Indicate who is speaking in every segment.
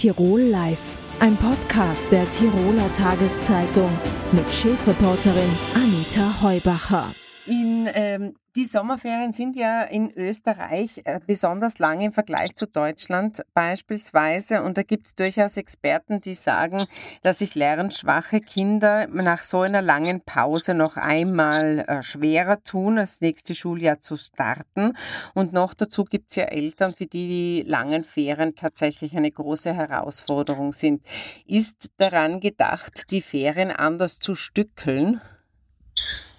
Speaker 1: Tirol Live, ein Podcast der Tiroler Tageszeitung mit Chefreporterin Anita Heubacher.
Speaker 2: In, ähm, die Sommerferien sind ja in Österreich äh, besonders lang im Vergleich zu Deutschland beispielsweise. Und da gibt es durchaus Experten, die sagen, dass sich lernschwache Kinder nach so einer langen Pause noch einmal äh, schwerer tun, das nächste Schuljahr zu starten. Und noch dazu gibt es ja Eltern, für die die langen Ferien tatsächlich eine große Herausforderung sind. Ist daran gedacht, die Ferien anders zu stückeln?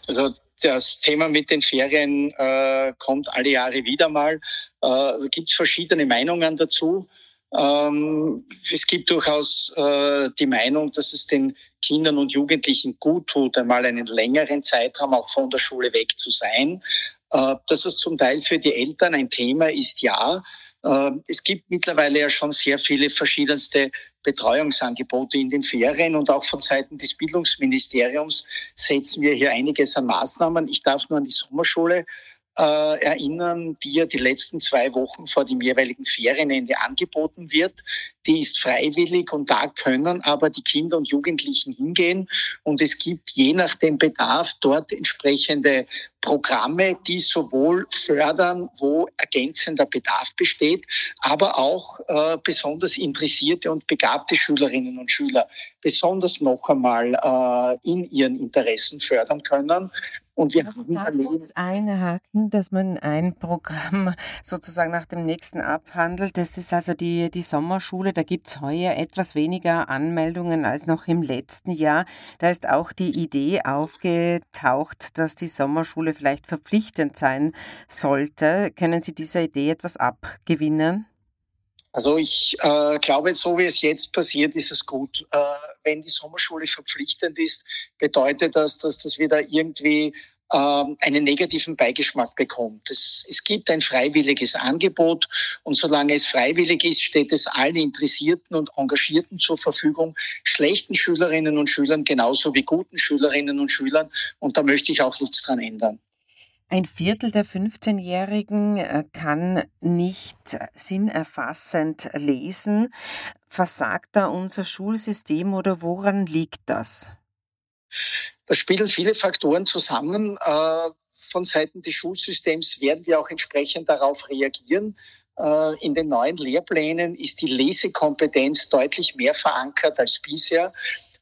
Speaker 3: Also das Thema mit den Ferien äh, kommt alle Jahre wieder mal. Äh, also gibt es verschiedene Meinungen dazu. Ähm, es gibt durchaus äh, die Meinung, dass es den Kindern und Jugendlichen gut tut, einmal einen längeren Zeitraum auch von der Schule weg zu sein. Äh, dass es zum Teil für die Eltern ein Thema ist, ja. Äh, es gibt mittlerweile ja schon sehr viele verschiedenste Betreuungsangebote in den Ferien und auch von Seiten des Bildungsministeriums setzen wir hier einiges an Maßnahmen. Ich darf nur an die Sommerschule äh, erinnern, die ja die letzten zwei Wochen vor dem jeweiligen Ferienende angeboten wird. Die ist freiwillig und da können aber die Kinder und Jugendlichen hingehen. Und es gibt je nach dem Bedarf dort entsprechende Programme, die sowohl fördern, wo ergänzender Bedarf besteht, aber auch äh, besonders interessierte und begabte Schülerinnen und Schüler besonders noch einmal äh, in ihren Interessen fördern können.
Speaker 2: Und wir haben erlebt, einhaken, dass man ein Programm sozusagen nach dem nächsten abhandelt. Das ist also die, die Sommerschule. Da gibt es heuer etwas weniger Anmeldungen als noch im letzten Jahr. Da ist auch die Idee aufgetaucht, dass die Sommerschule vielleicht verpflichtend sein sollte. Können Sie dieser Idee etwas abgewinnen?
Speaker 3: Also ich äh, glaube, so wie es jetzt passiert, ist es gut. Äh, wenn die Sommerschule verpflichtend ist, bedeutet das, dass das wieder irgendwie äh, einen negativen Beigeschmack bekommt. Es, es gibt ein freiwilliges Angebot und solange es freiwillig ist, steht es allen Interessierten und Engagierten zur Verfügung, schlechten Schülerinnen und Schülern genauso wie guten Schülerinnen und Schülern. Und da möchte ich auch nichts dran ändern.
Speaker 2: Ein Viertel der 15-Jährigen äh, kann nicht sinnerfassend lesen. Versagt da unser Schulsystem oder woran liegt das?
Speaker 3: Da spielen viele Faktoren zusammen. Äh, von Seiten des Schulsystems werden wir auch entsprechend darauf reagieren. Äh, in den neuen Lehrplänen ist die Lesekompetenz deutlich mehr verankert als bisher.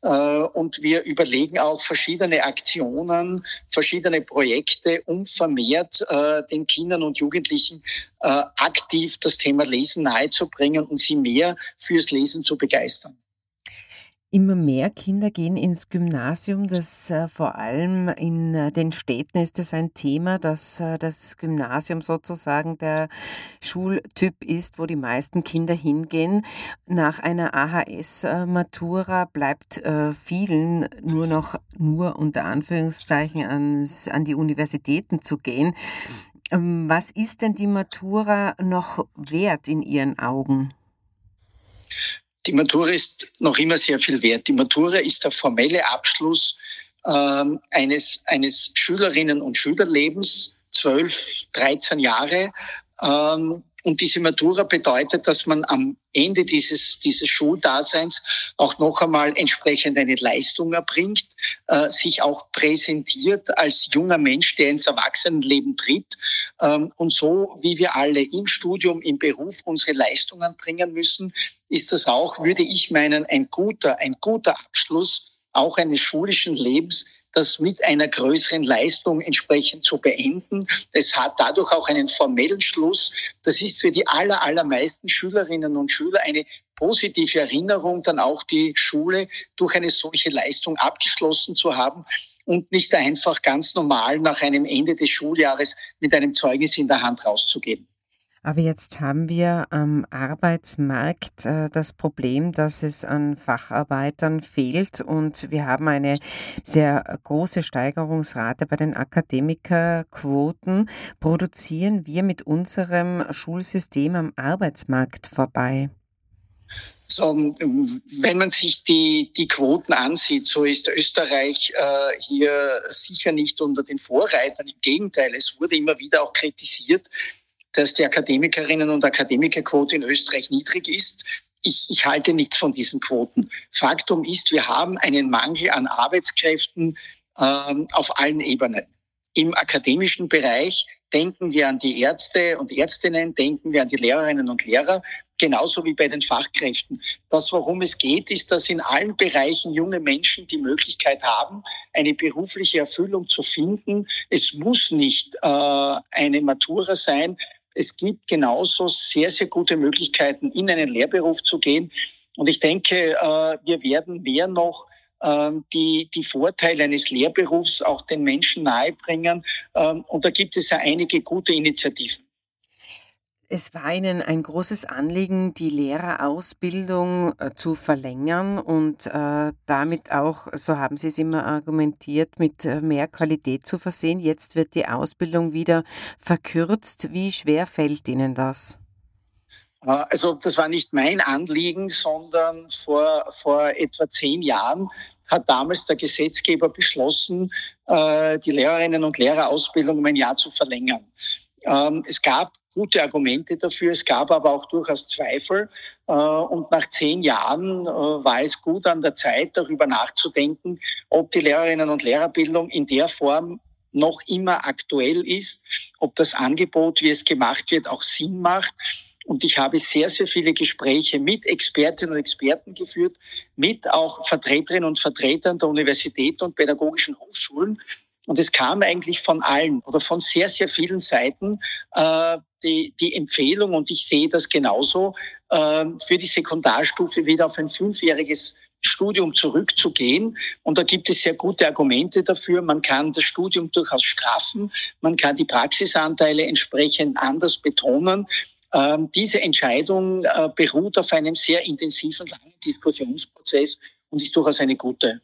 Speaker 3: Äh, und wir überlegen auch verschiedene Aktionen, verschiedene Projekte, um vermehrt äh, den Kindern und Jugendlichen äh, aktiv das Thema Lesen nahezubringen und sie mehr fürs Lesen zu begeistern.
Speaker 2: Immer mehr Kinder gehen ins Gymnasium. Das äh, vor allem in äh, den Städten ist es ein Thema, dass äh, das Gymnasium sozusagen der Schultyp ist, wo die meisten Kinder hingehen. Nach einer AHS-Matura bleibt äh, vielen nur noch nur unter Anführungszeichen ans, an die Universitäten zu gehen. Ähm, was ist denn die Matura noch wert in Ihren Augen?
Speaker 3: Die Matura ist noch immer sehr viel wert. Die Matura ist der formelle Abschluss ähm, eines, eines Schülerinnen- und Schülerlebens, 12, 13 Jahre. Ähm, und diese Matura bedeutet, dass man am Ende dieses, dieses Schuldaseins auch noch einmal entsprechend eine Leistung erbringt, äh, sich auch präsentiert als junger Mensch, der ins Erwachsenenleben tritt. Ähm, und so wie wir alle im Studium, im Beruf unsere Leistungen bringen müssen, ist das auch, würde ich meinen, ein guter, ein guter Abschluss auch eines schulischen Lebens, das mit einer größeren Leistung entsprechend zu beenden. Es hat dadurch auch einen formellen Schluss. Das ist für die aller, allermeisten Schülerinnen und Schüler eine positive Erinnerung, dann auch die Schule durch eine solche Leistung abgeschlossen zu haben und nicht einfach ganz normal nach einem Ende des Schuljahres mit einem Zeugnis in der Hand rauszugehen.
Speaker 2: Aber jetzt haben wir am Arbeitsmarkt äh, das Problem, dass es an Facharbeitern fehlt und wir haben eine sehr große Steigerungsrate bei den Akademikerquoten. Produzieren wir mit unserem Schulsystem am Arbeitsmarkt vorbei?
Speaker 3: So, wenn man sich die, die Quoten ansieht, so ist Österreich äh, hier sicher nicht unter den Vorreitern. Im Gegenteil, es wurde immer wieder auch kritisiert, dass die Akademikerinnen und Akademikerquote in Österreich niedrig ist. ich, ich halte nichts von diesen Quoten. Faktum ist, wir haben einen Mangel an Arbeitskräften ähm, auf allen Ebenen. Im akademischen Bereich denken wir an die Ärzte und Ärztinnen, denken wir an die Lehrerinnen und Lehrer, genauso wie bei den Fachkräften. Das, worum es geht, ist, dass in allen Bereichen junge Menschen die Möglichkeit haben, eine berufliche Erfüllung zu finden. Es muss nicht äh, eine Matura sein. Es gibt genauso sehr, sehr gute Möglichkeiten, in einen Lehrberuf zu gehen. Und ich denke, äh, wir werden mehr noch ähm, die, die Vorteile eines Lehrberufs auch den Menschen nahebringen. Ähm, und da gibt es ja einige gute Initiativen.
Speaker 2: Es war Ihnen ein großes Anliegen, die Lehrerausbildung äh, zu verlängern und äh, damit auch, so haben Sie es immer argumentiert, mit äh, mehr Qualität zu versehen. Jetzt wird die Ausbildung wieder verkürzt. Wie schwer fällt Ihnen das?
Speaker 3: Also das war nicht mein Anliegen, sondern vor, vor etwa zehn Jahren hat damals der Gesetzgeber beschlossen, die Lehrerinnen und Lehrerausbildung um ein Jahr zu verlängern. Ähm, es gab gute Argumente dafür, es gab aber auch durchaus Zweifel. Äh, und nach zehn Jahren war es gut an der Zeit, darüber nachzudenken, ob die Lehrerinnen und Lehrerbildung in der Form noch immer aktuell ist, ob das Angebot, wie es gemacht wird, auch Sinn macht und ich habe sehr, sehr viele Gespräche mit Expertinnen und Experten geführt, mit auch Vertreterinnen und Vertretern der Universitäten und pädagogischen Hochschulen. Und es kam eigentlich von allen oder von sehr, sehr vielen Seiten äh, die, die Empfehlung, und ich sehe das genauso, äh, für die Sekundarstufe wieder auf ein fünfjähriges Studium zurückzugehen. Und da gibt es sehr gute Argumente dafür. Man kann das Studium durchaus straffen. Man kann die Praxisanteile entsprechend anders betonen. Ähm, diese Entscheidung äh, beruht auf einem sehr intensiven, langen Diskussionsprozess und ist durchaus eine gute.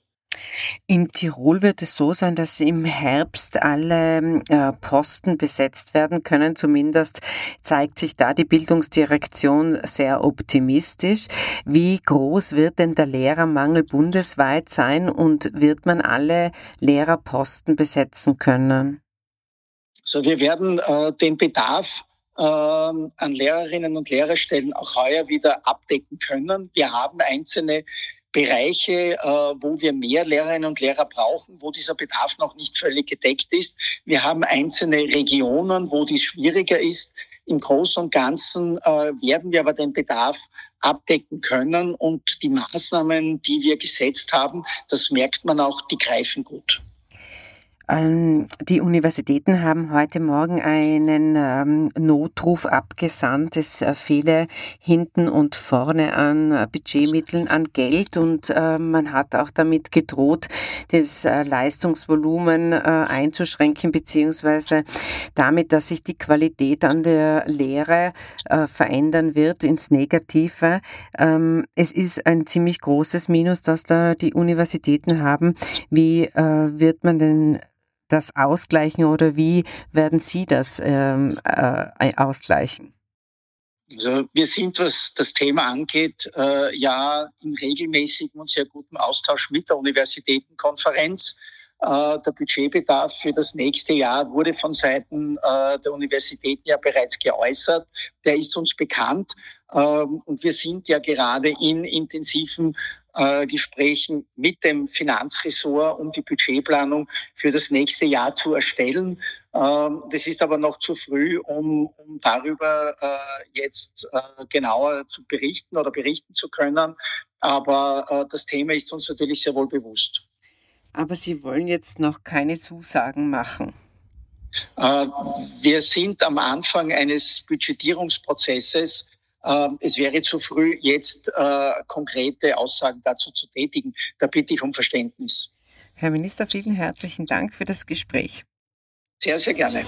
Speaker 2: In Tirol wird es so sein, dass im Herbst alle äh, Posten besetzt werden können. Zumindest zeigt sich da die Bildungsdirektion sehr optimistisch. Wie groß wird denn der Lehrermangel bundesweit sein und wird man alle Lehrerposten besetzen können?
Speaker 3: So, wir werden äh, den Bedarf ähm, an Lehrerinnen und Lehrerstellen auch heuer wieder abdecken können. Wir haben einzelne Bereiche, äh, wo wir mehr Lehrerinnen und Lehrer brauchen, wo dieser Bedarf noch nicht völlig gedeckt ist. Wir haben einzelne Regionen, wo dies schwieriger ist. Im Großen und Ganzen äh, werden wir aber den Bedarf abdecken können und die Maßnahmen, die wir gesetzt haben, das merkt man auch, die greifen gut.
Speaker 2: Ähm, die Universitäten haben heute Morgen einen ähm, Notruf abgesandt. Es äh, fehle hinten und vorne an äh, Budgetmitteln, an Geld und äh, man hat auch damit gedroht, das Leistungsvolumen einzuschränken, beziehungsweise damit, dass sich die Qualität an der Lehre verändern wird ins Negative. Ähm, es ist ein ziemlich großes Minus, das da die Universitäten haben. Wie wird man denn das ausgleichen oder wie werden Sie das ähm, äh, ausgleichen?
Speaker 3: Also wir sind, was das Thema angeht, äh, ja in regelmäßigem und sehr gutem Austausch mit der Universitätenkonferenz. Äh, der Budgetbedarf für das nächste Jahr wurde von Seiten äh, der Universitäten ja bereits geäußert. Der ist uns bekannt. Ähm, und wir sind ja gerade in intensiven äh, Gesprächen mit dem Finanzressort, um die Budgetplanung für das nächste Jahr zu erstellen. Ähm, das ist aber noch zu früh, um, um darüber äh, jetzt äh, genauer zu berichten oder berichten zu können. Aber äh, das Thema ist uns natürlich sehr wohl bewusst.
Speaker 2: Aber Sie wollen jetzt noch keine Zusagen machen.
Speaker 3: Äh, wir sind am Anfang eines Budgetierungsprozesses es wäre zu früh, jetzt äh, konkrete Aussagen dazu zu tätigen. Da bitte ich um Verständnis.
Speaker 2: Herr Minister, vielen herzlichen Dank für das Gespräch.
Speaker 3: Sehr, sehr gerne.